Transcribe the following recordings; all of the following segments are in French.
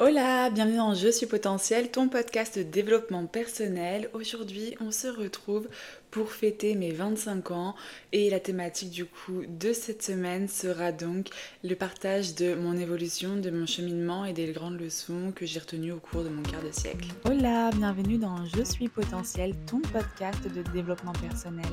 Hola, bienvenue dans Je suis potentiel, ton podcast de développement personnel. Aujourd'hui, on se retrouve pour fêter mes 25 ans et la thématique du coup de cette semaine sera donc le partage de mon évolution, de mon cheminement et des grandes leçons que j'ai retenues au cours de mon quart de siècle. Hola, bienvenue dans Je suis potentiel, ton podcast de développement personnel.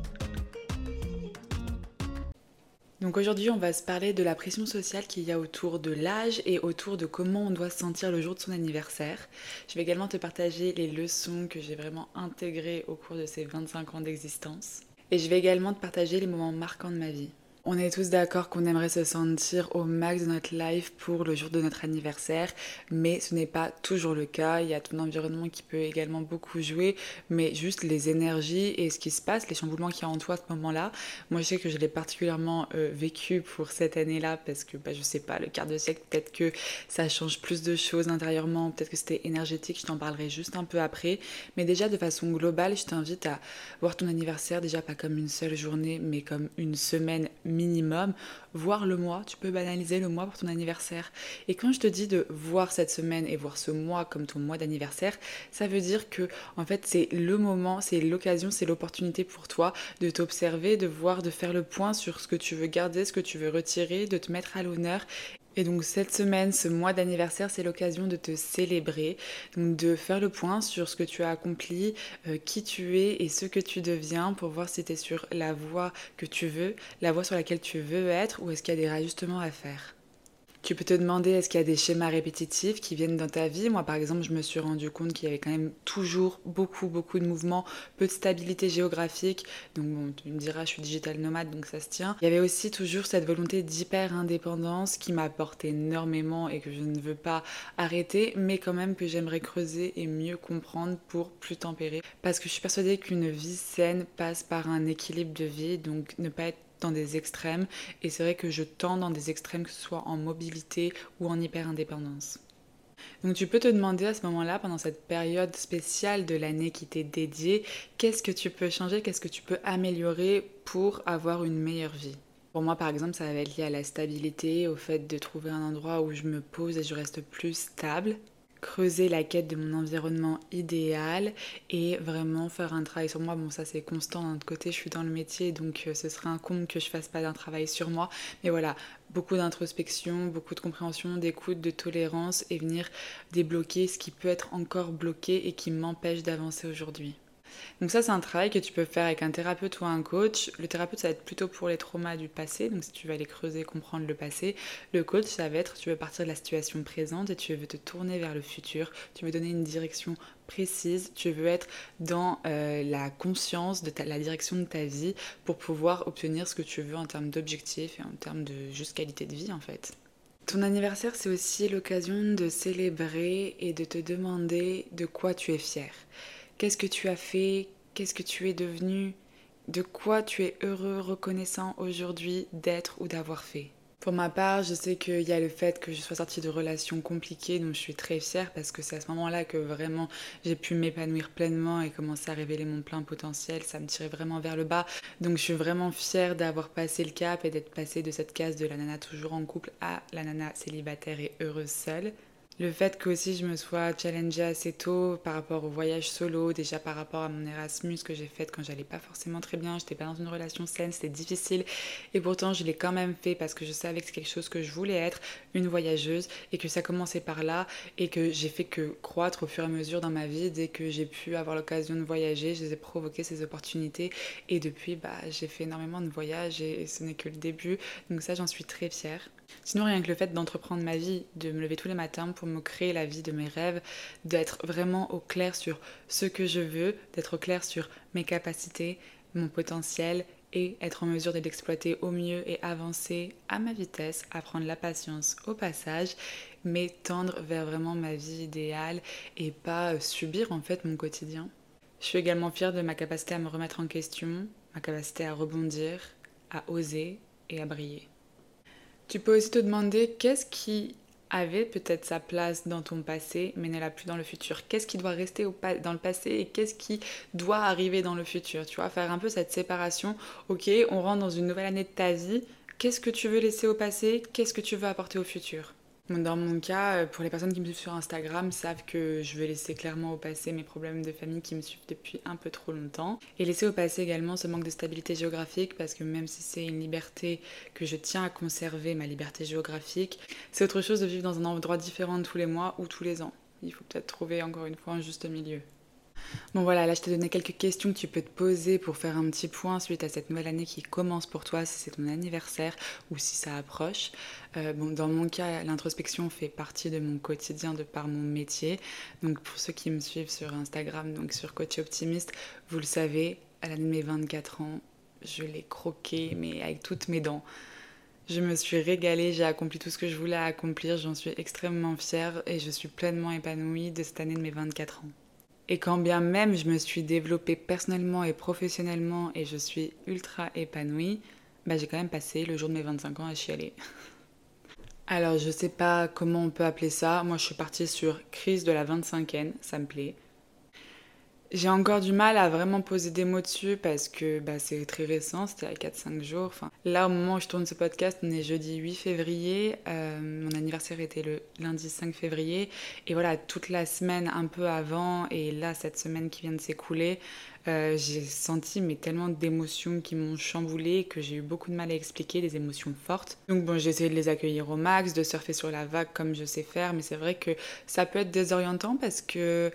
Donc aujourd'hui, on va se parler de la pression sociale qu'il y a autour de l'âge et autour de comment on doit se sentir le jour de son anniversaire. Je vais également te partager les leçons que j'ai vraiment intégrées au cours de ces 25 ans d'existence. Et je vais également te partager les moments marquants de ma vie. On est tous d'accord qu'on aimerait se sentir au max de notre life pour le jour de notre anniversaire, mais ce n'est pas toujours le cas. Il y a ton environnement qui peut également beaucoup jouer, mais juste les énergies et ce qui se passe, les chamboulements qu'il y a en toi à ce moment-là. Moi, je sais que je l'ai particulièrement euh, vécu pour cette année-là parce que, bah, je sais pas, le quart de siècle, peut-être que ça change plus de choses intérieurement, peut-être que c'était énergétique, je t'en parlerai juste un peu après. Mais déjà, de façon globale, je t'invite à voir ton anniversaire déjà pas comme une seule journée, mais comme une semaine minimum, voir le mois. Tu peux banaliser le mois pour ton anniversaire. Et quand je te dis de voir cette semaine et voir ce mois comme ton mois d'anniversaire, ça veut dire que en fait c'est le moment, c'est l'occasion, c'est l'opportunité pour toi de t'observer, de voir, de faire le point sur ce que tu veux garder, ce que tu veux retirer, de te mettre à l'honneur et donc cette semaine, ce mois d'anniversaire, c'est l'occasion de te célébrer, donc de faire le point sur ce que tu as accompli, euh, qui tu es et ce que tu deviens pour voir si tu es sur la voie que tu veux, la voie sur laquelle tu veux être ou est-ce qu'il y a des rajustements à faire. Tu peux te demander est-ce qu'il y a des schémas répétitifs qui viennent dans ta vie? Moi, par exemple, je me suis rendu compte qu'il y avait quand même toujours beaucoup, beaucoup de mouvements, peu de stabilité géographique. Donc, bon, tu me diras, je suis digital nomade, donc ça se tient. Il y avait aussi toujours cette volonté d'hyper-indépendance qui m'apporte énormément et que je ne veux pas arrêter, mais quand même que j'aimerais creuser et mieux comprendre pour plus tempérer. Parce que je suis persuadée qu'une vie saine passe par un équilibre de vie, donc ne pas être dans des extrêmes et c'est vrai que je tends dans des extrêmes que ce soit en mobilité ou en hyper-indépendance. Donc tu peux te demander à ce moment-là, pendant cette période spéciale de l'année qui t'est dédiée, qu'est-ce que tu peux changer, qu'est-ce que tu peux améliorer pour avoir une meilleure vie? Pour moi, par exemple, ça va être lié à la stabilité, au fait de trouver un endroit où je me pose et je reste plus stable creuser la quête de mon environnement idéal et vraiment faire un travail sur moi. Bon, ça c'est constant d'un côté, je suis dans le métier donc euh, ce serait un que je fasse pas d'un travail sur moi. Mais voilà, beaucoup d'introspection, beaucoup de compréhension, d'écoute, de tolérance et venir débloquer ce qui peut être encore bloqué et qui m'empêche d'avancer aujourd'hui. Donc ça, c'est un travail que tu peux faire avec un thérapeute ou un coach. Le thérapeute, ça va être plutôt pour les traumas du passé, donc si tu veux aller creuser, comprendre le passé. Le coach, ça va être, tu veux partir de la situation présente et tu veux te tourner vers le futur. Tu veux donner une direction précise, tu veux être dans euh, la conscience de la direction de ta vie pour pouvoir obtenir ce que tu veux en termes d'objectifs et en termes de juste qualité de vie en fait. Ton anniversaire, c'est aussi l'occasion de célébrer et de te demander de quoi tu es fier. Qu'est-ce que tu as fait? Qu'est-ce que tu es devenu? De quoi tu es heureux, reconnaissant aujourd'hui d'être ou d'avoir fait? Pour ma part, je sais qu'il y a le fait que je sois sortie de relations compliquées, dont je suis très fière parce que c'est à ce moment-là que vraiment j'ai pu m'épanouir pleinement et commencer à révéler mon plein potentiel. Ça me tirait vraiment vers le bas. Donc je suis vraiment fière d'avoir passé le cap et d'être passée de cette case de la nana toujours en couple à la nana célibataire et heureuse seule. Le fait que aussi je me sois challengée assez tôt par rapport au voyage solo, déjà par rapport à mon Erasmus que j'ai fait quand j'allais pas forcément très bien, j'étais pas dans une relation saine, c'était difficile. Et pourtant je l'ai quand même fait parce que je savais que c'est quelque chose que je voulais être, une voyageuse et que ça commençait par là et que j'ai fait que croître au fur et à mesure dans ma vie. Dès que j'ai pu avoir l'occasion de voyager, je les ai provoqué ces opportunités et depuis bah j'ai fait énormément de voyages et ce n'est que le début. Donc ça j'en suis très fière. Sinon, rien que le fait d'entreprendre ma vie, de me lever tous les matins pour me créer la vie de mes rêves, d'être vraiment au clair sur ce que je veux, d'être au clair sur mes capacités, mon potentiel et être en mesure de l'exploiter au mieux et avancer à ma vitesse, apprendre la patience au passage mais tendre vers vraiment ma vie idéale et pas subir en fait mon quotidien. Je suis également fière de ma capacité à me remettre en question, ma capacité à rebondir, à oser et à briller. Tu peux aussi te demander qu'est-ce qui avait peut-être sa place dans ton passé, mais ne l'a plus dans le futur. Qu'est-ce qui doit rester dans le passé et qu'est-ce qui doit arriver dans le futur? Tu vois, faire un peu cette séparation. Ok, on rentre dans une nouvelle année de ta vie. Qu'est-ce que tu veux laisser au passé? Qu'est-ce que tu veux apporter au futur? Dans mon cas, euh, pour les personnes qui me suivent sur Instagram, savent que je veux laisser clairement au passé mes problèmes de famille qui me suivent depuis un peu trop longtemps. Et laisser au passé également ce manque de stabilité géographique, parce que même si c'est une liberté que je tiens à conserver, ma liberté géographique, c'est autre chose de vivre dans un endroit différent tous les mois ou tous les ans. Il faut peut-être trouver encore une fois un juste milieu. Bon voilà, là je t'ai donné quelques questions que tu peux te poser pour faire un petit point suite à cette nouvelle année qui commence pour toi, si c'est ton anniversaire ou si ça approche. Euh, bon, dans mon cas, l'introspection fait partie de mon quotidien de par mon métier. Donc pour ceux qui me suivent sur Instagram, donc sur Coach Optimiste, vous le savez, à l'année de mes 24 ans, je l'ai croqué, mais avec toutes mes dents. Je me suis régalée, j'ai accompli tout ce que je voulais accomplir, j'en suis extrêmement fière et je suis pleinement épanouie de cette année de mes 24 ans. Et quand bien même je me suis développée personnellement et professionnellement et je suis ultra épanouie, bah j'ai quand même passé le jour de mes 25 ans à chialer. Alors je sais pas comment on peut appeler ça, moi je suis partie sur crise de la 25e, ça me plaît. J'ai encore du mal à vraiment poser des mots dessus parce que bah, c'est très récent, c'était à 4-5 jours. Enfin, là, au moment où je tourne ce podcast, on est jeudi 8 février. Euh, mon anniversaire était le lundi 5 février. Et voilà, toute la semaine un peu avant, et là, cette semaine qui vient de s'écouler, euh, j'ai senti mais tellement d'émotions qui m'ont chamboulé que j'ai eu beaucoup de mal à expliquer, des émotions fortes. Donc bon, j'ai essayé de les accueillir au max, de surfer sur la vague comme je sais faire, mais c'est vrai que ça peut être désorientant parce que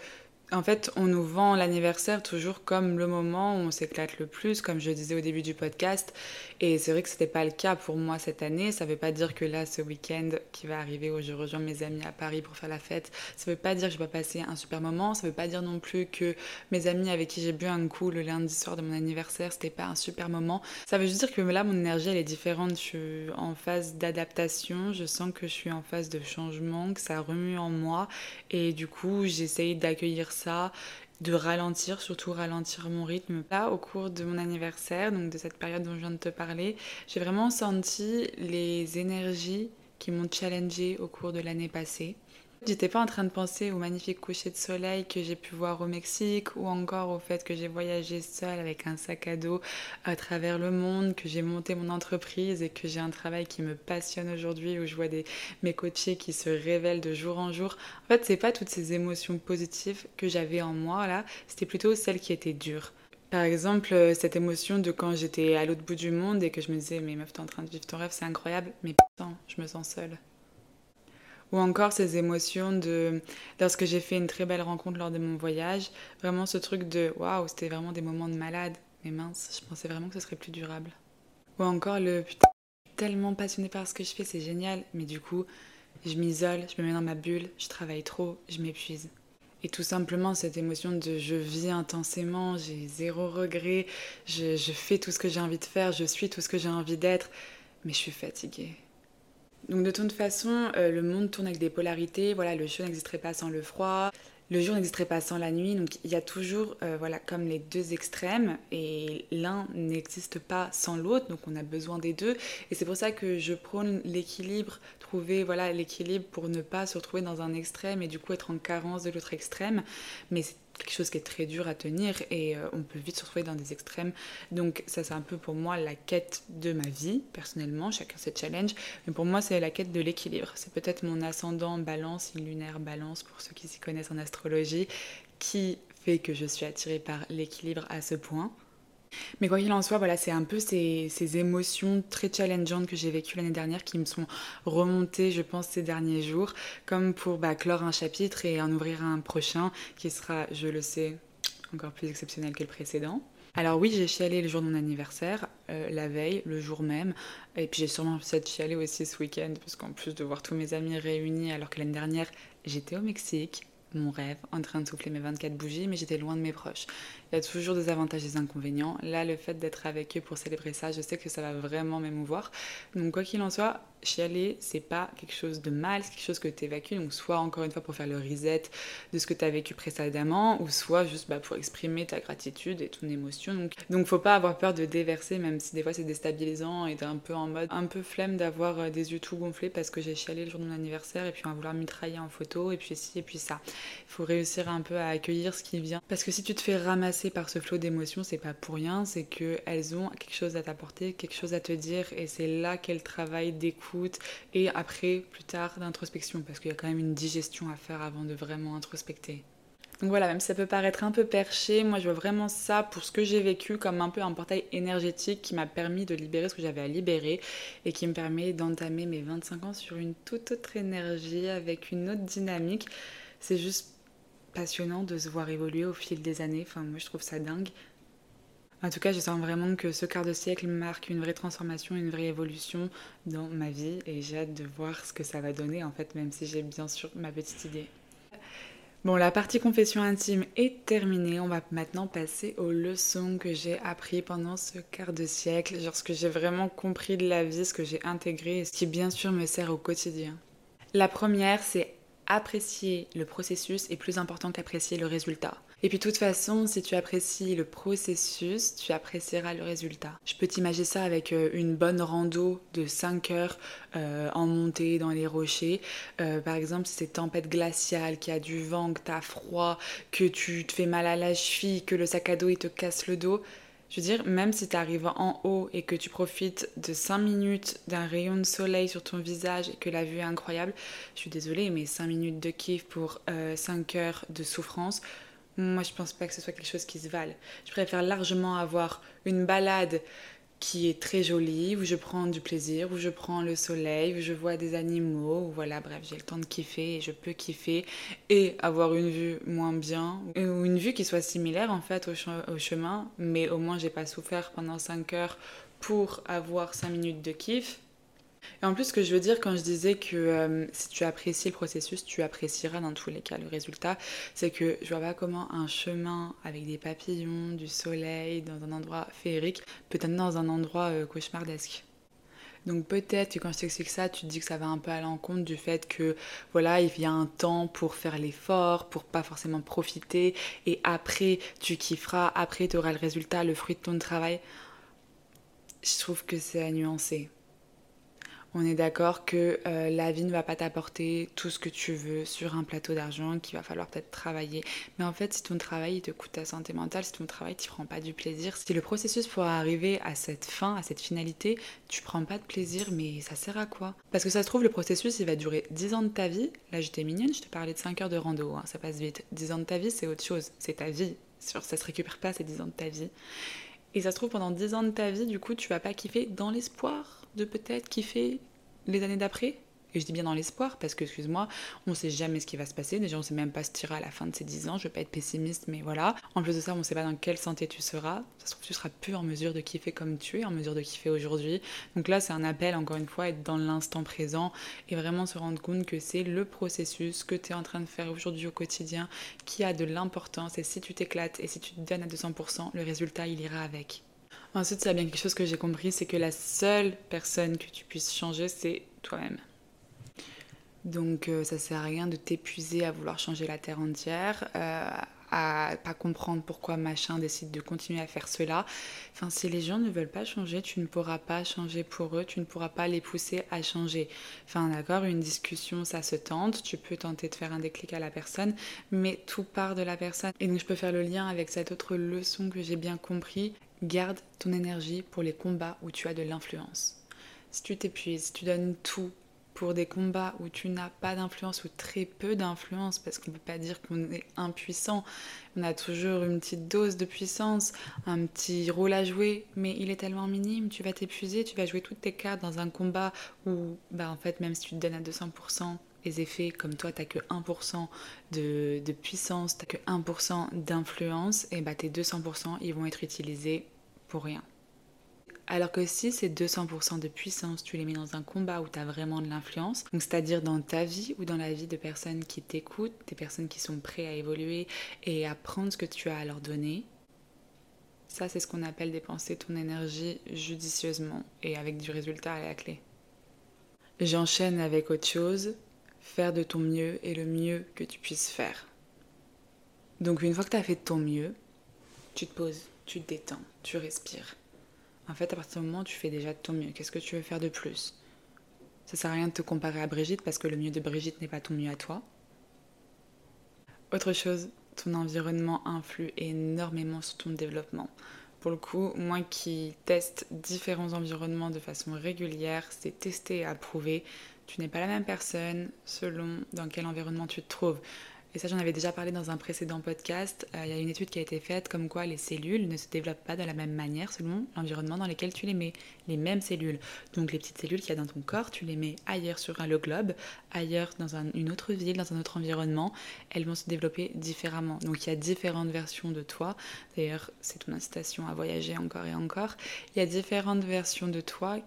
en fait, on nous vend l'anniversaire toujours comme le moment où on s'éclate le plus, comme je disais au début du podcast. Et c'est vrai que ce n'était pas le cas pour moi cette année. Ça ne veut pas dire que là, ce week-end qui va arriver où je rejoins mes amis à Paris pour faire la fête, ça ne veut pas dire que je vais passer un super moment. Ça ne veut pas dire non plus que mes amis avec qui j'ai bu un coup le lundi soir de mon anniversaire, c'était pas un super moment. Ça veut juste dire que là, mon énergie, elle est différente. Je suis en phase d'adaptation. Je sens que je suis en phase de changement, que ça remue en moi. Et du coup, j'essaye d'accueillir ça, de ralentir, surtout ralentir mon rythme. Là, au cours de mon anniversaire, donc de cette période dont je viens de te parler, j'ai vraiment senti les énergies qui m'ont challengé au cours de l'année passée. J'étais pas en train de penser au magnifique coucher de soleil que j'ai pu voir au Mexique ou encore au fait que j'ai voyagé seule avec un sac à dos à travers le monde, que j'ai monté mon entreprise et que j'ai un travail qui me passionne aujourd'hui où je vois des, mes coachés qui se révèlent de jour en jour. En fait, c'est pas toutes ces émotions positives que j'avais en moi là, c'était plutôt celles qui étaient dures. Par exemple, cette émotion de quand j'étais à l'autre bout du monde et que je me disais, mais meuf, t'es en train de vivre ton rêve, c'est incroyable, mais putain, je me sens seule. Ou encore ces émotions de lorsque j'ai fait une très belle rencontre lors de mon voyage, vraiment ce truc de waouh, c'était vraiment des moments de malade, mais mince, je pensais vraiment que ce serait plus durable. Ou encore le putain, tellement passionnée par ce que je fais, c'est génial, mais du coup, je m'isole, je me mets dans ma bulle, je travaille trop, je m'épuise. Et tout simplement cette émotion de je vis intensément, j'ai zéro regret, je, je fais tout ce que j'ai envie de faire, je suis tout ce que j'ai envie d'être, mais je suis fatiguée. Donc de toute façon, euh, le monde tourne avec des polarités. Voilà, le chaud n'existerait pas sans le froid. Le jour n'existerait pas sans la nuit, donc il y a toujours, euh, voilà, comme les deux extrêmes, et l'un n'existe pas sans l'autre, donc on a besoin des deux. Et c'est pour ça que je prône l'équilibre, trouver, voilà, l'équilibre pour ne pas se retrouver dans un extrême et du coup être en carence de l'autre extrême. Mais quelque chose qui est très dur à tenir et euh, on peut vite se retrouver dans des extrêmes. Donc ça c'est un peu pour moi la quête de ma vie personnellement, chacun ses challenges, mais pour moi c'est la quête de l'équilibre. C'est peut-être mon ascendant balance, une lunaire balance pour ceux qui s'y connaissent en astrologie, qui fait que je suis attirée par l'équilibre à ce point. Mais quoi qu'il en soit, voilà, c'est un peu ces, émotions très challengeantes que j'ai vécues l'année dernière qui me sont remontées, je pense, ces derniers jours, comme pour bah, clore un chapitre et en ouvrir un prochain qui sera, je le sais, encore plus exceptionnel que le précédent. Alors oui, j'ai chialé le jour de mon anniversaire, euh, la veille, le jour même, et puis j'ai sûrement peut-être chialé aussi ce week-end, parce qu'en plus de voir tous mes amis réunis alors que l'année dernière j'étais au Mexique, mon rêve, en train de souffler mes 24 bougies, mais j'étais loin de mes proches. Il y a toujours des avantages et des inconvénients. Là, le fait d'être avec eux pour célébrer ça, je sais que ça va vraiment m'émouvoir. Donc, quoi qu'il en soit, chialer, c'est pas quelque chose de mal, c'est quelque chose que tu évacues. Donc, soit encore une fois pour faire le reset de ce que tu as vécu précédemment, ou soit juste bah, pour exprimer ta gratitude et ton émotion. Donc, donc, faut pas avoir peur de déverser, même si des fois c'est déstabilisant et d'être un peu en mode un peu flemme d'avoir euh, des yeux tout gonflés parce que j'ai chialé le jour de mon anniversaire et puis on va vouloir mitrailler en photo et puis ci et puis ça. Il faut réussir un peu à accueillir ce qui vient. Parce que si tu te fais ramasser par ce flot d'émotions, c'est pas pour rien, c'est qu'elles ont quelque chose à t'apporter, quelque chose à te dire et c'est là qu'elles travaillent d'écoute et après, plus tard, d'introspection, parce qu'il y a quand même une digestion à faire avant de vraiment introspecter. Donc voilà, même si ça peut paraître un peu perché, moi je vois vraiment ça pour ce que j'ai vécu comme un peu un portail énergétique qui m'a permis de libérer ce que j'avais à libérer et qui me permet d'entamer mes 25 ans sur une toute autre énergie avec une autre dynamique. C'est juste passionnant de se voir évoluer au fil des années. Enfin, moi je trouve ça dingue. En tout cas, je sens vraiment que ce quart de siècle marque une vraie transformation, une vraie évolution dans ma vie et j'ai hâte de voir ce que ça va donner en fait, même si j'ai bien sûr ma petite idée. Bon, la partie confession intime est terminée. On va maintenant passer aux leçons que j'ai apprises pendant ce quart de siècle, genre ce que j'ai vraiment compris de la vie, ce que j'ai intégré et ce qui bien sûr me sert au quotidien. La première, c'est apprécier le processus est plus important qu'apprécier le résultat. Et puis de toute façon, si tu apprécies le processus, tu apprécieras le résultat. Je peux t'imaginer ça avec euh, une bonne rando de 5 heures euh, en montée dans les rochers. Euh, par exemple, si c'est tempête glaciale, qu'il y a du vent, que tu as froid, que tu te fais mal à la cheville, que le sac à dos il te casse le dos. Je veux dire, même si tu arrives en haut et que tu profites de 5 minutes d'un rayon de soleil sur ton visage et que la vue est incroyable, je suis désolée, mais 5 minutes de kiff pour 5 heures de souffrance, moi, je pense pas que ce soit quelque chose qui se vale. Je préfère largement avoir une balade qui est très jolie, où je prends du plaisir, où je prends le soleil, où je vois des animaux, où voilà, bref, j'ai le temps de kiffer et je peux kiffer et avoir une vue moins bien, ou une vue qui soit similaire en fait au, au chemin, mais au moins j'ai pas souffert pendant 5 heures pour avoir 5 minutes de kiff et en plus, ce que je veux dire quand je disais que euh, si tu apprécies le processus, tu apprécieras dans tous les cas le résultat, c'est que je vois pas comment un chemin avec des papillons, du soleil, dans un endroit féerique, peut être dans un endroit euh, cauchemardesque. Donc peut-être que quand je t'explique ça, tu te dis que ça va un peu à l'encontre du fait que voilà, il y a un temps pour faire l'effort, pour pas forcément profiter, et après tu kifferas, après tu auras le résultat, le fruit de ton travail. Je trouve que c'est à nuancer. On est d'accord que euh, la vie ne va pas t'apporter tout ce que tu veux sur un plateau d'argent, qu'il va falloir peut-être travailler. Mais en fait, si ton travail te coûte ta santé mentale, si ton travail ne prend pas du plaisir, si le processus pour arriver à cette fin, à cette finalité, tu prends pas de plaisir, mais ça sert à quoi? Parce que ça se trouve, le processus, il va durer 10 ans de ta vie. Là, j'étais mignonne, je te parlais de 5 heures de rando, hein, ça passe vite. 10 ans de ta vie, c'est autre chose, c'est ta vie. Ça se récupère pas ces 10 ans de ta vie. Et ça se trouve, pendant 10 ans de ta vie, du coup, tu vas pas kiffer dans l'espoir de peut-être kiffer les années d'après et je dis bien dans l'espoir parce que, excuse-moi, on sait jamais ce qui va se passer. Déjà, on sait même pas se tirer à la fin de ces 10 ans. Je veux pas être pessimiste, mais voilà. En plus de ça, on sait pas dans quelle santé tu seras. Ça se trouve, tu seras plus en mesure de kiffer comme tu es, en mesure de kiffer aujourd'hui. Donc là, c'est un appel, encore une fois, être dans l'instant présent et vraiment se rendre compte que c'est le processus que tu es en train de faire aujourd'hui au quotidien qui a de l'importance. Et si tu t'éclates et si tu te donnes à 200%, le résultat, il ira avec. Ensuite, il y a bien quelque chose que j'ai compris, c'est que la seule personne que tu puisses changer, c'est toi-même. Donc euh, ça sert à rien de t'épuiser à vouloir changer la terre entière, euh, à pas comprendre pourquoi machin décide de continuer à faire cela. Enfin, si les gens ne veulent pas changer, tu ne pourras pas changer pour eux, tu ne pourras pas les pousser à changer. Enfin, d'accord, une discussion, ça se tente, tu peux tenter de faire un déclic à la personne, mais tout part de la personne. Et donc je peux faire le lien avec cette autre leçon que j'ai bien compris, Garde ton énergie pour les combats où tu as de l'influence. Si tu t'épuises, si tu donnes tout pour des combats où tu n'as pas d'influence ou très peu d'influence, parce qu'on ne peut pas dire qu'on est impuissant, on a toujours une petite dose de puissance, un petit rôle à jouer, mais il est tellement minime, tu vas t'épuiser, tu vas jouer toutes tes cartes dans un combat où, bah en fait, même si tu te donnes à 200%, les effets, comme toi, tu n'as que 1% de, de, puissance, tu que 1% d'influence, et bah tes 200%, ils vont être utilisés pour rien. Alors que si c'est 200% de puissance, tu les mets dans un combat où tu as vraiment de l'influence, donc c'est-à-dire dans ta vie ou dans la vie de personnes qui t'écoutent, des personnes qui sont prêtes à évoluer et à prendre ce que tu as à leur donner, ça c'est ce qu'on appelle dépenser ton énergie judicieusement et avec du résultat à la clé. J'enchaîne avec autre chose, faire de ton mieux et le mieux que tu puisses faire. Donc une fois que tu as fait de ton mieux, tu te poses, tu te détends, tu respires en fait, à partir du moment où tu fais déjà de ton mieux, qu'est-ce que tu veux faire de plus? Ça sert à rien de te comparer à Brigitte parce que le mieux de Brigitte n'est pas ton mieux à toi. Autre chose, ton environnement influe énormément sur ton développement. Pour le coup, moi qui teste différents environnements de façon régulière, c'est testé et approuvé. Tu n'es pas la même personne selon dans quel environnement tu te trouves. Et ça, j'en avais déjà parlé dans un précédent podcast. Euh, il y a une étude qui a été faite comme quoi les cellules ne se développent pas de la même manière selon l'environnement dans lequel tu les mets. Les mêmes cellules. Donc les petites cellules qu'il y a dans ton corps, tu les mets ailleurs sur le globe, ailleurs dans une autre ville, dans un autre environnement. Elles vont se développer différemment. Donc il y a différentes versions de toi. D'ailleurs, c'est ton incitation à voyager encore et encore. Il y a différentes versions de toi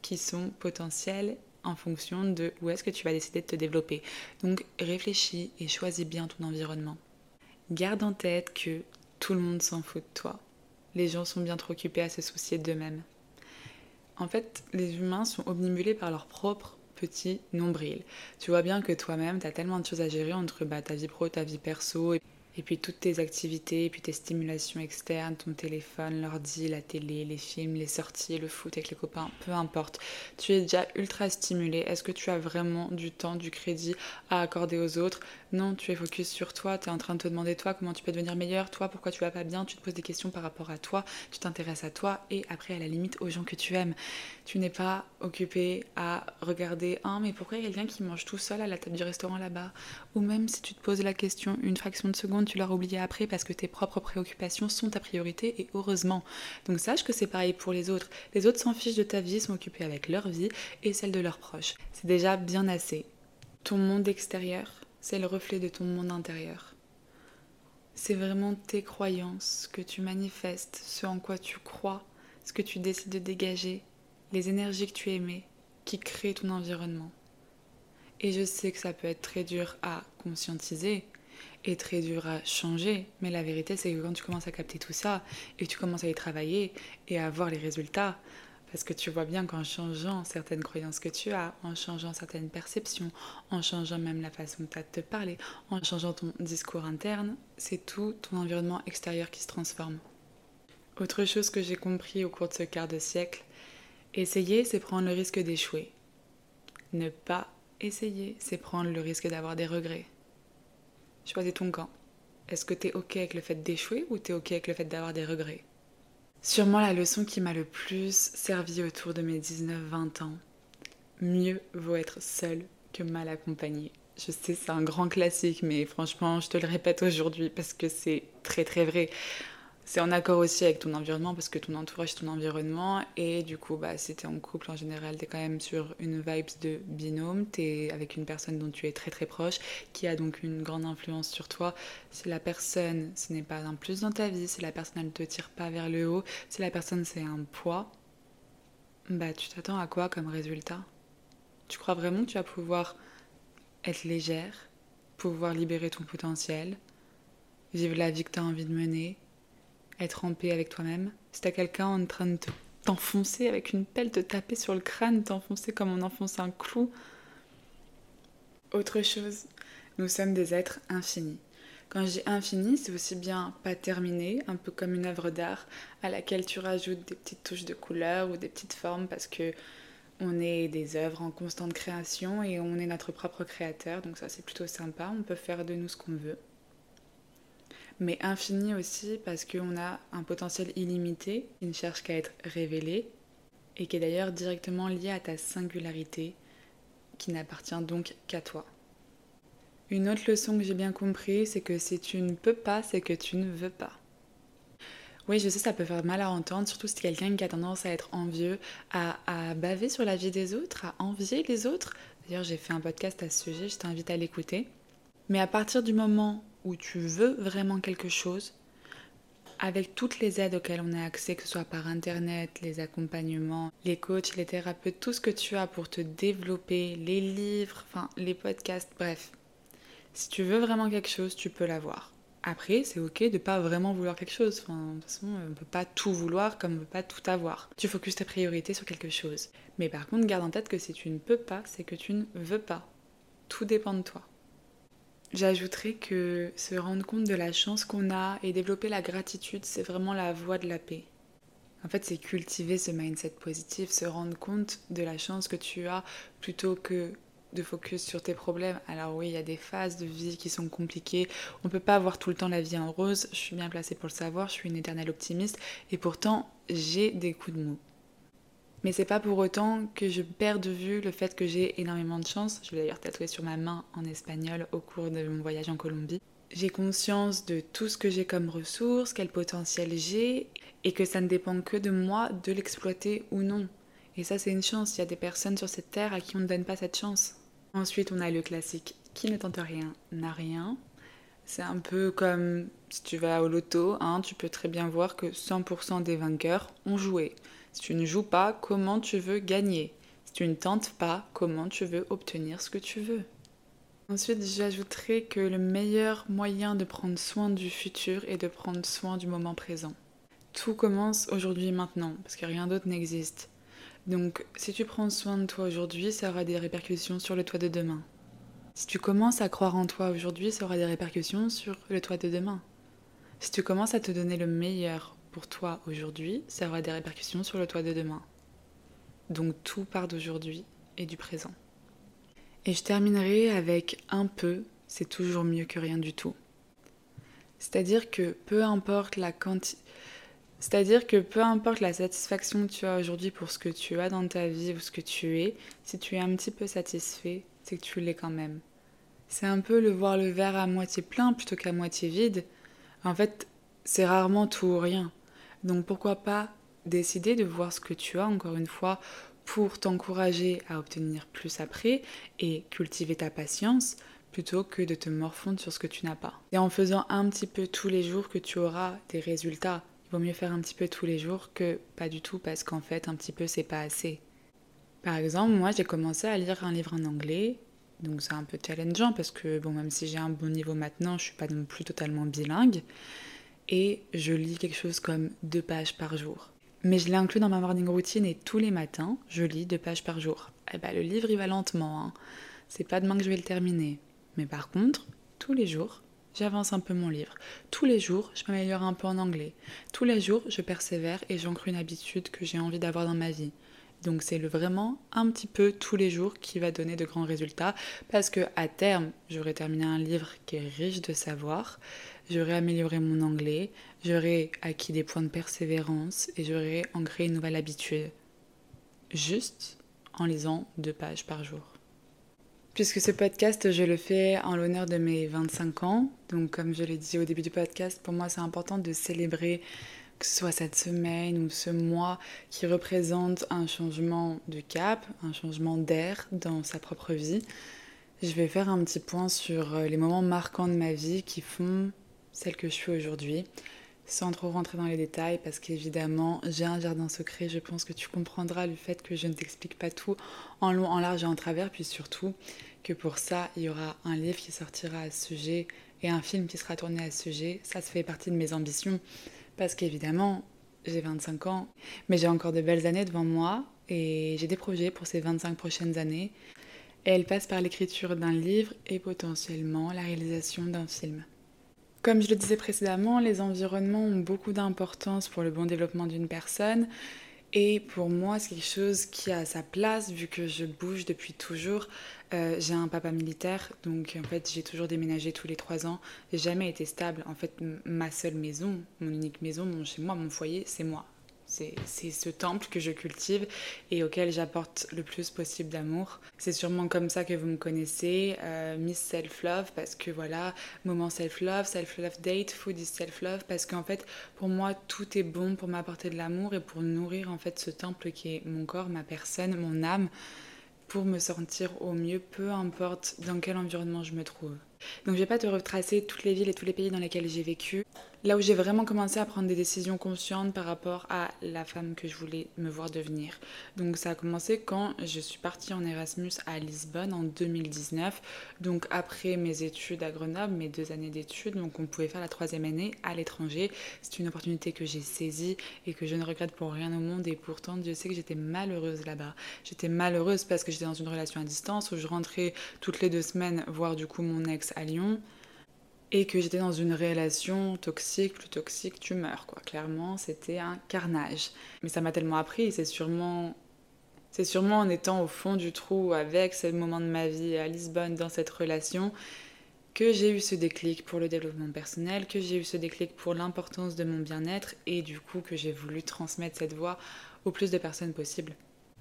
qui sont potentielles en fonction de où est-ce que tu vas décider de te développer. Donc réfléchis et choisis bien ton environnement. Garde en tête que tout le monde s'en fout de toi. Les gens sont bien trop occupés à se soucier d'eux-mêmes. En fait, les humains sont omnibulés par leur propre petit nombril. Tu vois bien que toi-même, tu as tellement de choses à gérer entre bah, ta vie pro, ta vie perso. Et et puis toutes tes activités, et puis tes stimulations externes, ton téléphone, l'ordi, la télé, les films, les sorties, le foot avec les copains, peu importe. Tu es déjà ultra stimulé. Est-ce que tu as vraiment du temps, du crédit à accorder aux autres? Non, tu es focus sur toi, tu es en train de te demander toi comment tu peux devenir meilleur, toi pourquoi tu vas pas bien, tu te poses des questions par rapport à toi, tu t'intéresses à toi et après à la limite aux gens que tu aimes. Tu n'es pas occupé à regarder un mais pourquoi il y a quelqu'un qui mange tout seul à la table du restaurant là-bas? Ou même si tu te poses la question une fraction de seconde, tu l'auras oublié après parce que tes propres préoccupations sont ta priorité et heureusement. Donc sache que c'est pareil pour les autres. Les autres s'en fichent de ta vie, sont occupés avec leur vie et celle de leurs proches. C'est déjà bien assez. Ton monde extérieur, c'est le reflet de ton monde intérieur. C'est vraiment tes croyances que tu manifestes, ce en quoi tu crois, ce que tu décides de dégager, les énergies que tu émets, qui créent ton environnement. Et je sais que ça peut être très dur à conscientiser, est très dur à changer. Mais la vérité, c'est que quand tu commences à capter tout ça et tu commences à y travailler et à voir les résultats, parce que tu vois bien qu'en changeant certaines croyances que tu as, en changeant certaines perceptions, en changeant même la façon que tu as de te parler, en changeant ton discours interne, c'est tout ton environnement extérieur qui se transforme. Autre chose que j'ai compris au cours de ce quart de siècle, essayer, c'est prendre le risque d'échouer. Ne pas essayer, c'est prendre le risque d'avoir des regrets. Choisis ton camp. Est-ce que tu es OK avec le fait d'échouer ou tu es OK avec le fait d'avoir des regrets? Sûrement la leçon qui m'a le plus servi autour de mes 19-20 ans. Mieux vaut être seul que mal accompagné. Je sais, c'est un grand classique, mais franchement, je te le répète aujourd'hui parce que c'est très très vrai c'est en accord aussi avec ton environnement parce que ton entourage ton environnement et du coup bah si t'es en couple en général t'es quand même sur une vibe de binôme. T'es avec une personne dont tu es très très proche qui a donc une grande influence sur toi. Si la personne ce n'est pas un plus dans ta vie si la personne elle ne te tire pas vers le haut si la personne c'est un poids bah tu t'attends à quoi comme résultat? Tu crois vraiment que tu vas pouvoir être légère pouvoir libérer ton potentiel vivre la vie que tu as envie de mener? Être en paix avec toi-même. Si t'as quelqu'un en train de t'enfoncer avec une pelle, te taper sur le crâne, t'enfoncer comme on enfonce un clou. Autre chose, nous sommes des êtres infinis. Quand je dis infini, c'est aussi bien pas terminé, un peu comme une œuvre d'art à laquelle tu rajoutes des petites touches de couleur ou des petites formes parce que on est des œuvres en constante création et on est notre propre créateur, donc ça c'est plutôt sympa, on peut faire de nous ce qu'on veut mais infini aussi parce qu'on a un potentiel illimité qui ne cherche qu'à être révélé et qui est d'ailleurs directement lié à ta singularité qui n'appartient donc qu'à toi. Une autre leçon que j'ai bien compris, c'est que si tu ne peux pas, c'est que tu ne veux pas. Oui, je sais, ça peut faire mal à entendre, surtout si quelqu'un qui a tendance à être envieux, à, à, baver sur la vie des autres, à envier les autres. D'ailleurs, j'ai fait un podcast à ce sujet, je t'invite à l'écouter. Mais à partir du moment où tu veux vraiment quelque chose, avec toutes les aides auxquelles on a accès, que ce soit par internet, les accompagnements, les coachs, les thérapeutes, tout ce que tu as pour te développer, les livres, enfin les podcasts, bref. Si tu veux vraiment quelque chose, tu peux l'avoir. Après, c'est ok de pas vraiment vouloir quelque chose. Enfin, de toute façon, on ne peut pas tout vouloir comme on ne peut pas tout avoir. Tu focuses tes priorités sur quelque chose. Mais par contre, garde en tête que si tu ne peux pas, c'est que tu ne veux pas. Tout dépend de toi. J'ajouterais que se rendre compte de la chance qu'on a et développer la gratitude, c'est vraiment la voie de la paix. En fait, c'est cultiver ce mindset positif, se rendre compte de la chance que tu as plutôt que de focus sur tes problèmes. Alors oui, il y a des phases de vie qui sont compliquées. On ne peut pas avoir tout le temps la vie en rose. Je suis bien placée pour le savoir. Je suis une éternelle optimiste. Et pourtant, j'ai des coups de mou. Mais c'est pas pour autant que je perds de vue le fait que j'ai énormément de chance. Je l'ai d'ailleurs tatoué sur ma main en espagnol au cours de mon voyage en Colombie. J'ai conscience de tout ce que j'ai comme ressources, quel potentiel j'ai, et que ça ne dépend que de moi de l'exploiter ou non. Et ça, c'est une chance. Il y a des personnes sur cette terre à qui on ne donne pas cette chance. Ensuite, on a le classique qui ne tente rien n'a rien. C'est un peu comme si tu vas au loto, hein, tu peux très bien voir que 100% des vainqueurs ont joué. Si tu ne joues pas, comment tu veux gagner Si tu ne tentes pas, comment tu veux obtenir ce que tu veux Ensuite, j'ajouterai que le meilleur moyen de prendre soin du futur est de prendre soin du moment présent. Tout commence aujourd'hui et maintenant, parce que rien d'autre n'existe. Donc, si tu prends soin de toi aujourd'hui, ça aura des répercussions sur le toit de demain. Si tu commences à croire en toi aujourd'hui, ça aura des répercussions sur le toit de demain. Si tu commences à te donner le meilleur pour toi aujourd'hui, ça aura des répercussions sur le toit de demain. Donc tout part d'aujourd'hui et du présent. Et je terminerai avec un peu, c'est toujours mieux que rien du tout. C'est-à-dire que peu importe la quantité c'est-à-dire que peu importe la satisfaction que tu as aujourd'hui pour ce que tu as dans ta vie ou ce que tu es, si tu es un petit peu satisfait, c'est que tu l'es quand même. C'est un peu le voir le verre à moitié plein plutôt qu'à moitié vide. En fait, c'est rarement tout ou rien. Donc pourquoi pas décider de voir ce que tu as, encore une fois, pour t'encourager à obtenir plus après et cultiver ta patience plutôt que de te morfondre sur ce que tu n'as pas. Et en faisant un petit peu tous les jours que tu auras des résultats vaut mieux faire un petit peu tous les jours que pas du tout parce qu'en fait un petit peu c'est pas assez. Par exemple, moi j'ai commencé à lire un livre en anglais, donc c'est un peu challengeant parce que bon même si j'ai un bon niveau maintenant, je suis pas non plus totalement bilingue et je lis quelque chose comme deux pages par jour. Mais je l'ai inclus dans ma morning routine et tous les matins, je lis deux pages par jour. Eh ben, le livre il va lentement, hein. c'est pas demain que je vais le terminer. Mais par contre, tous les jours, j'avance un peu mon livre. Tous les jours, je m'améliore un peu en anglais. Tous les jours, je persévère et j'ancre une habitude que j'ai envie d'avoir dans ma vie. Donc c'est le vraiment un petit peu tous les jours qui va donner de grands résultats parce que à terme, j'aurai terminé un livre qui est riche de savoir, j'aurai amélioré mon anglais, j'aurai acquis des points de persévérance et j'aurai ancré une nouvelle habitude. Juste en lisant deux pages par jour. Puisque ce podcast, je le fais en l'honneur de mes 25 ans. Donc, comme je l'ai dit au début du podcast, pour moi, c'est important de célébrer que ce soit cette semaine ou ce mois qui représente un changement de cap, un changement d'air dans sa propre vie. Je vais faire un petit point sur euh, les moments marquants de ma vie qui font celle que je suis aujourd'hui sans trop rentrer dans les détails parce qu'évidemment j'ai un jardin secret, je pense que tu comprendras le fait que je ne t'explique pas tout en long, en large et en travers, puis surtout que pour ça il y aura un livre qui sortira à ce sujet et un film qui sera tourné à ce sujet, ça se fait partie de mes ambitions parce qu'évidemment j'ai 25 ans mais j'ai encore de belles années devant moi et j'ai des projets pour ces 25 prochaines années. Et elles passent par l'écriture d'un livre et potentiellement la réalisation d'un film. Comme je le disais précédemment, les environnements ont beaucoup d'importance pour le bon développement d'une personne. Et pour moi, c'est quelque chose qui a sa place vu que je bouge depuis toujours. Euh, j'ai un papa militaire, donc en fait j'ai toujours déménagé tous les trois ans. J'ai jamais été stable. En fait, ma seule maison, mon unique maison, mon chez moi, mon foyer, c'est moi. C'est ce temple que je cultive et auquel j'apporte le plus possible d'amour. C'est sûrement comme ça que vous me connaissez, euh, Miss Self-Love, parce que voilà, moment Self-Love, Self-Love Date, Food is Self-Love, parce qu'en fait, pour moi, tout est bon pour m'apporter de l'amour et pour nourrir en fait ce temple qui est mon corps, ma personne, mon âme, pour me sentir au mieux, peu importe dans quel environnement je me trouve. Donc je vais pas te retracer toutes les villes et tous les pays dans lesquels j'ai vécu. Là où j'ai vraiment commencé à prendre des décisions conscientes par rapport à la femme que je voulais me voir devenir. Donc ça a commencé quand je suis partie en Erasmus à Lisbonne en 2019, donc après mes études à Grenoble, mes deux années d'études, donc on pouvait faire la troisième année à l'étranger. C'est une opportunité que j'ai saisie et que je ne regrette pour rien au monde et pourtant Dieu sait que j'étais malheureuse là-bas. J'étais malheureuse parce que j'étais dans une relation à distance où je rentrais toutes les deux semaines voir du coup mon ex à Lyon et que j'étais dans une relation toxique, plus toxique, tu meurs quoi. Clairement, c'était un carnage. Mais ça m'a tellement appris, c'est sûrement c'est sûrement en étant au fond du trou avec ce moment de ma vie à Lisbonne dans cette relation que j'ai eu ce déclic pour le développement personnel, que j'ai eu ce déclic pour l'importance de mon bien-être et du coup que j'ai voulu transmettre cette voix au plus de personnes possible.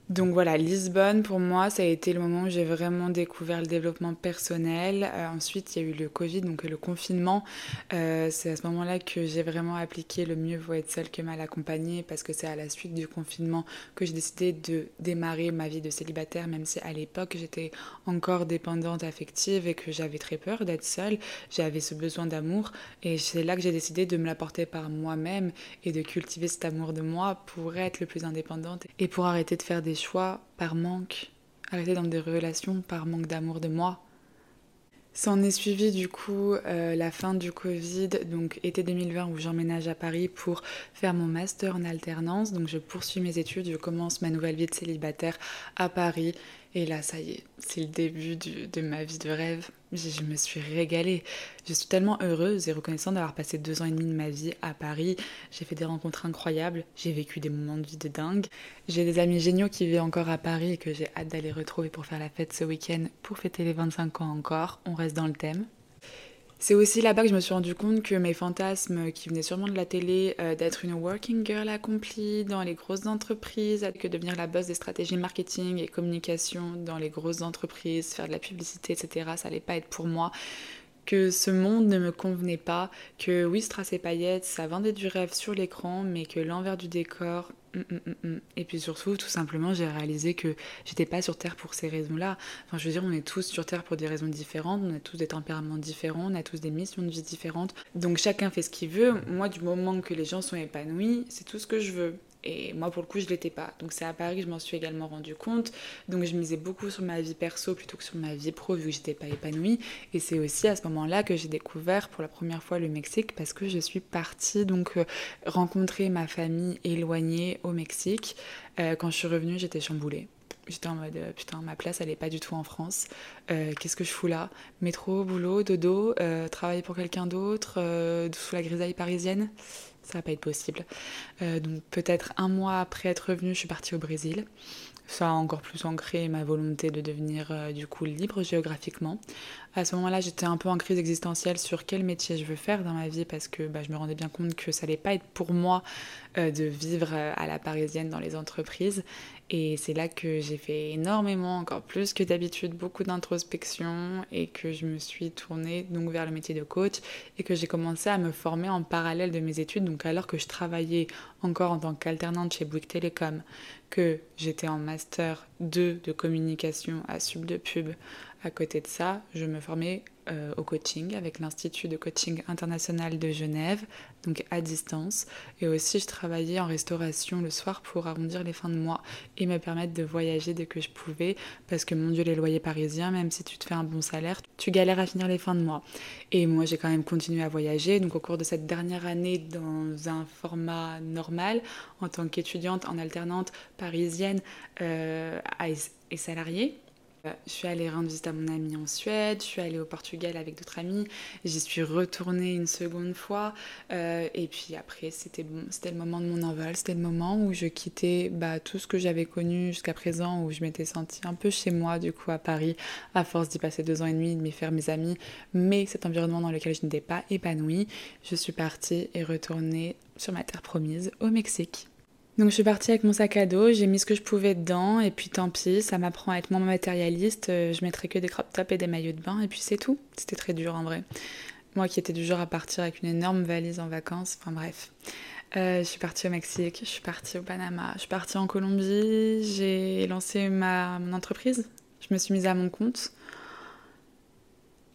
Donc voilà, Lisbonne, pour moi, ça a été le moment où j'ai vraiment découvert le développement personnel. Euh, ensuite, il y a eu le Covid, donc le confinement. Euh, c'est à ce moment-là que j'ai vraiment appliqué le mieux vaut être seul que mal accompagné, parce que c'est à la suite du confinement que j'ai décidé de démarrer ma vie de célibataire, même si à l'époque j'étais encore dépendante affective et que j'avais très peur d'être seule. J'avais ce besoin d'amour et c'est là que j'ai décidé de me l'apporter par moi-même et de cultiver cet amour de moi pour être le plus indépendante et pour arrêter de faire des choix par manque, arrêter dans des relations par manque d'amour de moi. S'en est suivi du coup euh, la fin du Covid, donc été 2020 où j'emménage à Paris pour faire mon master en alternance. Donc je poursuis mes études, je commence ma nouvelle vie de célibataire à Paris et là, ça y est, c'est le début de ma vie de rêve. Je, me suis régalée. Je suis tellement heureuse et reconnaissante d'avoir passé deux ans et demi de ma vie à Paris. J'ai fait des rencontres incroyables, j'ai vécu des moments de vie de dingue. J'ai des amis géniaux qui vivent encore à Paris et que j'ai hâte d'aller retrouver pour faire la fête ce week-end pour fêter les 25 ans encore. On reste dans le thème. C'est aussi là-bas que je me suis rendu compte que mes fantasmes qui venaient sûrement de la télé, euh, d'être une working girl accomplie dans les grosses entreprises, que devenir la boss des stratégies marketing et communication dans les grosses entreprises, faire de la publicité, etc., ça allait pas être pour moi que ce monde ne me convenait pas, que oui, Strass et paillettes, ça vendait du rêve sur l'écran, mais que l'envers du décor. Hum, hum, hum, et puis surtout, tout simplement, j'ai réalisé que j'étais pas sur Terre pour ces raisons-là. Enfin, je veux dire, on est tous sur Terre pour des raisons différentes, on a tous des tempéraments différents, on a tous des missions de vie différentes. Donc chacun fait ce qu'il veut. Moi, du moment que les gens sont épanouis, c'est tout ce que je veux. Et moi, pour le coup, je l'étais pas. Donc c'est à Paris que je m'en suis également rendu compte. Donc je misais beaucoup sur ma vie perso plutôt que sur ma vie pro vu que j'étais pas épanouie. Et c'est aussi à ce moment-là que j'ai découvert pour la première fois le Mexique parce que je suis partie donc euh, rencontrer ma famille éloignée au Mexique. Euh, quand je suis revenue, j'étais chamboulée. J'étais en mode euh, putain, ma place elle est pas du tout en France. Qu'est-ce que je fous là? Métro, boulot, dodo, travailler pour quelqu'un d'autre, sous la grisaille parisienne? Ça va pas être possible. Euh, donc peut-être un mois après être revenue, je suis partie au Brésil. Ça a encore plus ancré ma volonté de devenir euh, du coup libre géographiquement. À ce moment-là, j'étais un peu en crise existentielle sur quel métier je veux faire dans ma vie parce que bah, je me rendais bien compte que ça allait pas être pour moi euh, de vivre à la parisienne dans les entreprises. Et c'est là que j'ai fait énormément, encore plus que d'habitude, beaucoup d'introspection et que je me suis tournée donc vers le métier de coach et que j'ai commencé à me former en parallèle de mes études. Donc alors que je travaillais encore en tant qu'alternante chez Bouygues Télécom, que j'étais en master 2 de communication à Sub de Pub, à côté de ça, je me formais euh, au coaching avec l'Institut de coaching international de Genève, donc à distance. Et aussi, je travaillais en restauration le soir pour arrondir les fins de mois et me permettre de voyager dès que je pouvais, parce que mon Dieu, les loyers parisiens, même si tu te fais un bon salaire, tu galères à finir les fins de mois. Et moi, j'ai quand même continué à voyager. Donc, au cours de cette dernière année, dans un format normal, en tant qu'étudiante en alternante parisienne euh, et salariée, je suis allée rendre visite à mon ami en Suède, je suis allée au Portugal avec d'autres amis, j'y suis retournée une seconde fois, euh, et puis après c'était bon, le moment de mon envol, c'était le moment où je quittais bah, tout ce que j'avais connu jusqu'à présent, où je m'étais sentie un peu chez moi du coup à Paris, à force d'y passer deux ans et demi, de m'y faire mes amis, mais cet environnement dans lequel je n'étais pas épanouie, je suis partie et retournée sur ma terre promise au Mexique. Donc je suis partie avec mon sac à dos, j'ai mis ce que je pouvais dedans et puis tant pis, ça m'apprend à être moins matérialiste, euh, je mettrai que des crop tops et des maillots de bain et puis c'est tout. C'était très dur en vrai. Moi qui étais du genre à partir avec une énorme valise en vacances, enfin bref. Euh, je suis partie au Mexique, je suis partie au Panama, je suis partie en Colombie, j'ai lancé ma, mon entreprise, je me suis mise à mon compte.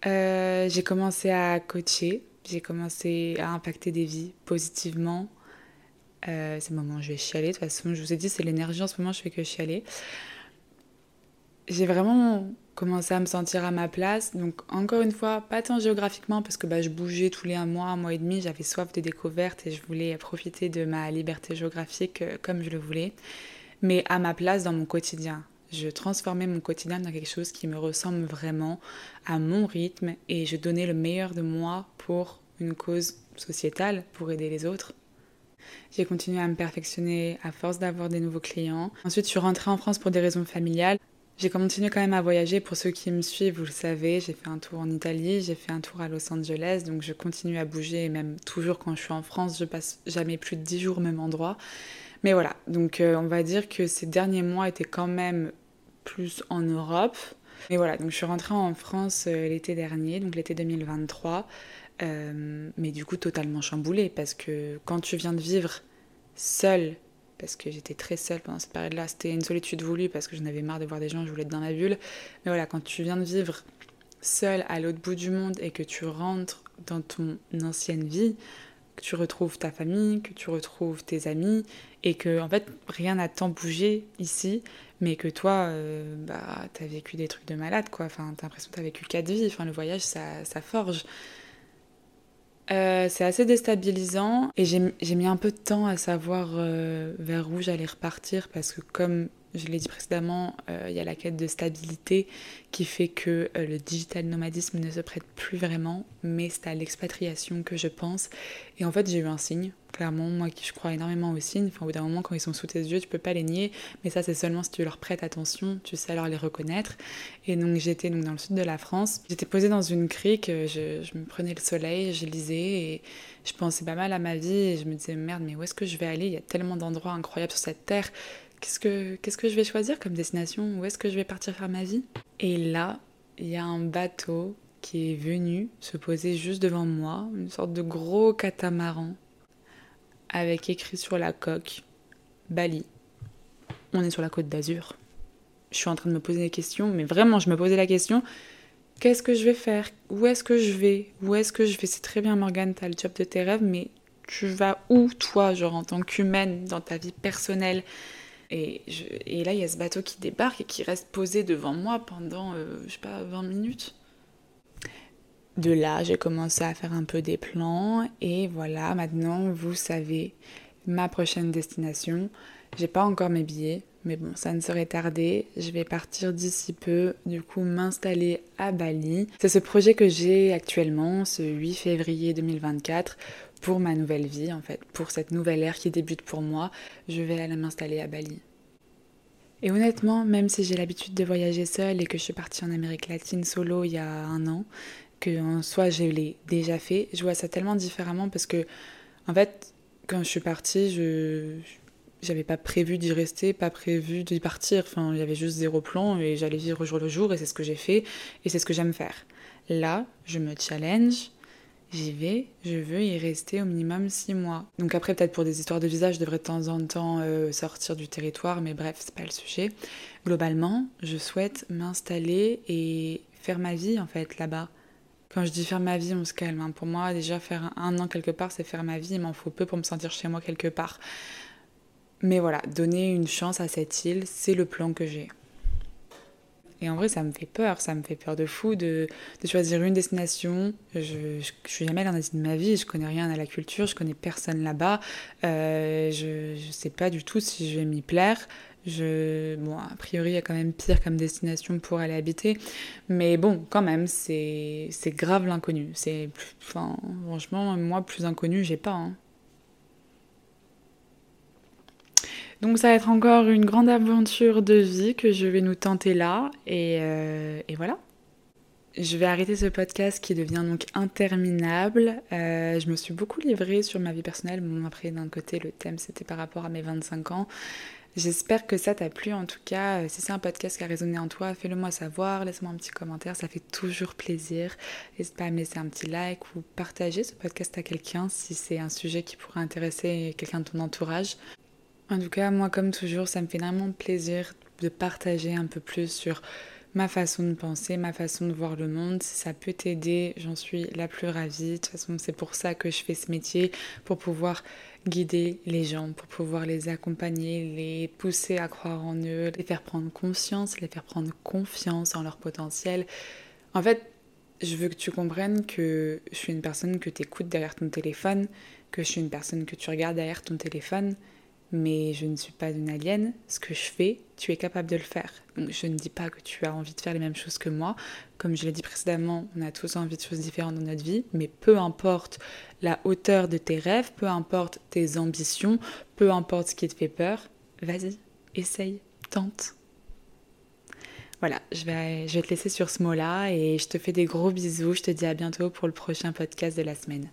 Euh, j'ai commencé à coacher, j'ai commencé à impacter des vies positivement. Euh, c'est le moment où je vais chialer. De toute façon, je vous ai dit, c'est l'énergie en ce moment, je fais que chialer. J'ai vraiment commencé à me sentir à ma place. Donc, encore une fois, pas tant géographiquement, parce que bah, je bougeais tous les un mois, un mois et demi. J'avais soif de découverte et je voulais profiter de ma liberté géographique euh, comme je le voulais. Mais à ma place dans mon quotidien. Je transformais mon quotidien dans quelque chose qui me ressemble vraiment à mon rythme et je donnais le meilleur de moi pour une cause sociétale, pour aider les autres. J'ai continué à me perfectionner à force d'avoir des nouveaux clients. Ensuite, je suis rentrée en France pour des raisons familiales. J'ai continué quand même à voyager. Pour ceux qui me suivent, vous le savez, j'ai fait un tour en Italie, j'ai fait un tour à Los Angeles, donc je continue à bouger. Et même toujours quand je suis en France, je passe jamais plus de 10 jours au même endroit. Mais voilà, donc euh, on va dire que ces derniers mois étaient quand même plus en Europe. Mais voilà, donc je suis rentrée en France euh, l'été dernier, donc l'été 2023, euh, mais du coup totalement chamboulée parce que quand tu viens de vivre seule, parce que j'étais très seule pendant cette période-là, c'était une solitude voulue parce que je n'avais marre de voir des gens, je voulais être dans ma bulle. Mais voilà, quand tu viens de vivre seule à l'autre bout du monde et que tu rentres dans ton ancienne vie, que tu retrouves ta famille, que tu retrouves tes amis, et que en fait rien n'a tant bougé ici, mais que toi, euh, bah, t'as vécu des trucs de malade, quoi. Enfin, t'as l'impression que t'as vécu quatre vies. Enfin, le voyage, ça, ça forge. Euh, c'est assez déstabilisant et j'ai mis un peu de temps à savoir euh, vers où j'allais repartir parce que comme je l'ai dit précédemment, euh, il y a la quête de stabilité qui fait que euh, le digital nomadisme ne se prête plus vraiment, mais c'est à l'expatriation que je pense. Et en fait, j'ai eu un signe, clairement, moi qui je crois énormément aux signes. Enfin, au bout d'un moment, quand ils sont sous tes yeux, tu peux pas les nier, mais ça, c'est seulement si tu leur prêtes attention, tu sais alors les reconnaître. Et donc, j'étais donc dans le sud de la France. J'étais posée dans une crique, euh, je, je me prenais le soleil, je lisais et je pensais pas mal à ma vie et je me disais merde, mais où est-ce que je vais aller? Il y a tellement d'endroits incroyables sur cette terre qu'est-ce que, qu'est-ce que je vais choisir comme destination? Où est-ce que je vais partir faire ma vie? Et là, il y a un bateau qui est venu se poser juste devant moi, une sorte de gros catamaran, avec écrit sur la coque Bali. On est sur la côte d'Azur. Je suis en train de me poser des questions, mais vraiment, je me posais la question qu'est-ce que je vais faire? Où est-ce que je vais? Où est-ce que je vais? C'est très bien, Morgane, t'as le job de tes rêves, mais tu vas où, toi, genre en tant qu'humaine, dans ta vie personnelle? Et, là, il y a ce bateau qui débarque et qui reste posé devant moi pendant, euh, je sais pas, 20 minutes. De là, j'ai commencé à faire un peu des plans et voilà, maintenant, vous savez ma prochaine destination. J'ai pas encore mes billets, mais bon, ça ne serait tardé. Je vais partir d'ici peu, du coup, m'installer à Bali. C'est ce projet que j'ai actuellement, ce 8 février 2024, pour ma nouvelle vie, en fait, pour cette nouvelle ère qui débute pour moi. Je vais aller m'installer à Bali. Et honnêtement, même si j'ai l'habitude de voyager seule et que je suis partie en Amérique latine solo il y a un an, que en soi je l'ai déjà fait, je vois ça tellement différemment parce que, en fait, quand je suis partie, je j'avais pas prévu d'y rester, pas prévu d'y partir. Enfin, il y avait juste zéro plan et j'allais vivre jour le jour et c'est ce que j'ai fait et c'est ce que j'aime faire. Là, je me challenge, j'y vais, je veux y rester au minimum six mois. Donc après, peut-être pour des histoires de visa, je devrais de temps en temps euh, sortir du territoire, mais bref, c'est pas le sujet. Globalement, je souhaite m'installer et faire ma vie en fait là-bas. Quand je dis faire ma vie, on se calme. Hein. Pour moi, déjà faire un an quelque part, c'est faire ma vie. Il m'en faut peu pour me sentir chez moi quelque part. Mais voilà, donner une chance à cette île, c'est le plan que j'ai. Et en vrai, ça me fait peur, ça me fait peur de fou de, de choisir une destination. Je, je, suis jamais allée en Asie de ma vie, je connais rien à la culture, je connais personne là-bas. Euh, je, je sais pas du tout si je vais m'y plaire. Je, bon, a priori, il y a quand même pire comme destination pour aller habiter. Mais bon, quand même, c'est grave l'inconnu. C'est, enfin, franchement, moi, plus inconnu, j'ai pas. Hein. Donc ça va être encore une grande aventure de vie que je vais nous tenter là. Et, euh, voilà. Je vais arrêter ce podcast qui devient donc interminable. Euh, je me suis beaucoup livrée sur ma vie personnelle. Bon, après, d'un côté, le thème, c'était par rapport à mes 25 ans. J'espère que ça t'a plu en tout cas. Si c'est un podcast qui a résonné en toi, fais-le moi savoir, laisse-moi un petit commentaire, ça fait toujours plaisir. N'hésite pas à me laisser un petit like ou partager ce podcast à quelqu'un si c'est un sujet qui pourrait intéresser quelqu'un de ton entourage. En tout cas, moi, comme toujours, ça me fait vraiment plaisir de partager un peu plus sur ma façon de penser, ma façon de voir le monde. Si ça peut t'aider, j'en suis la plus ravie. De toute façon, c'est pour ça que je fais ce métier, pour pouvoir guider les gens, pour pouvoir les accompagner, les pousser à croire en eux, les faire prendre conscience, les faire prendre confiance en leur potentiel. En fait, je veux que tu comprennes que je suis une personne que tu écoutes derrière ton téléphone, que je suis une personne que tu regardes derrière ton téléphone, mais je ne suis pas une alien. Ce que je fais, tu es capable de le faire. Donc je ne dis pas que tu as envie de faire les mêmes choses que moi. Comme je l'ai dit précédemment, on a tous envie de choses différentes dans notre vie, mais peu importe la hauteur de tes rêves, peu importe tes ambitions, peu importe ce qui te fait peur, vas-y, essaye, tente. Voilà, je vais, je vais te laisser sur ce mot-là et je te fais des gros bisous. Je te dis à bientôt pour le prochain podcast de la semaine.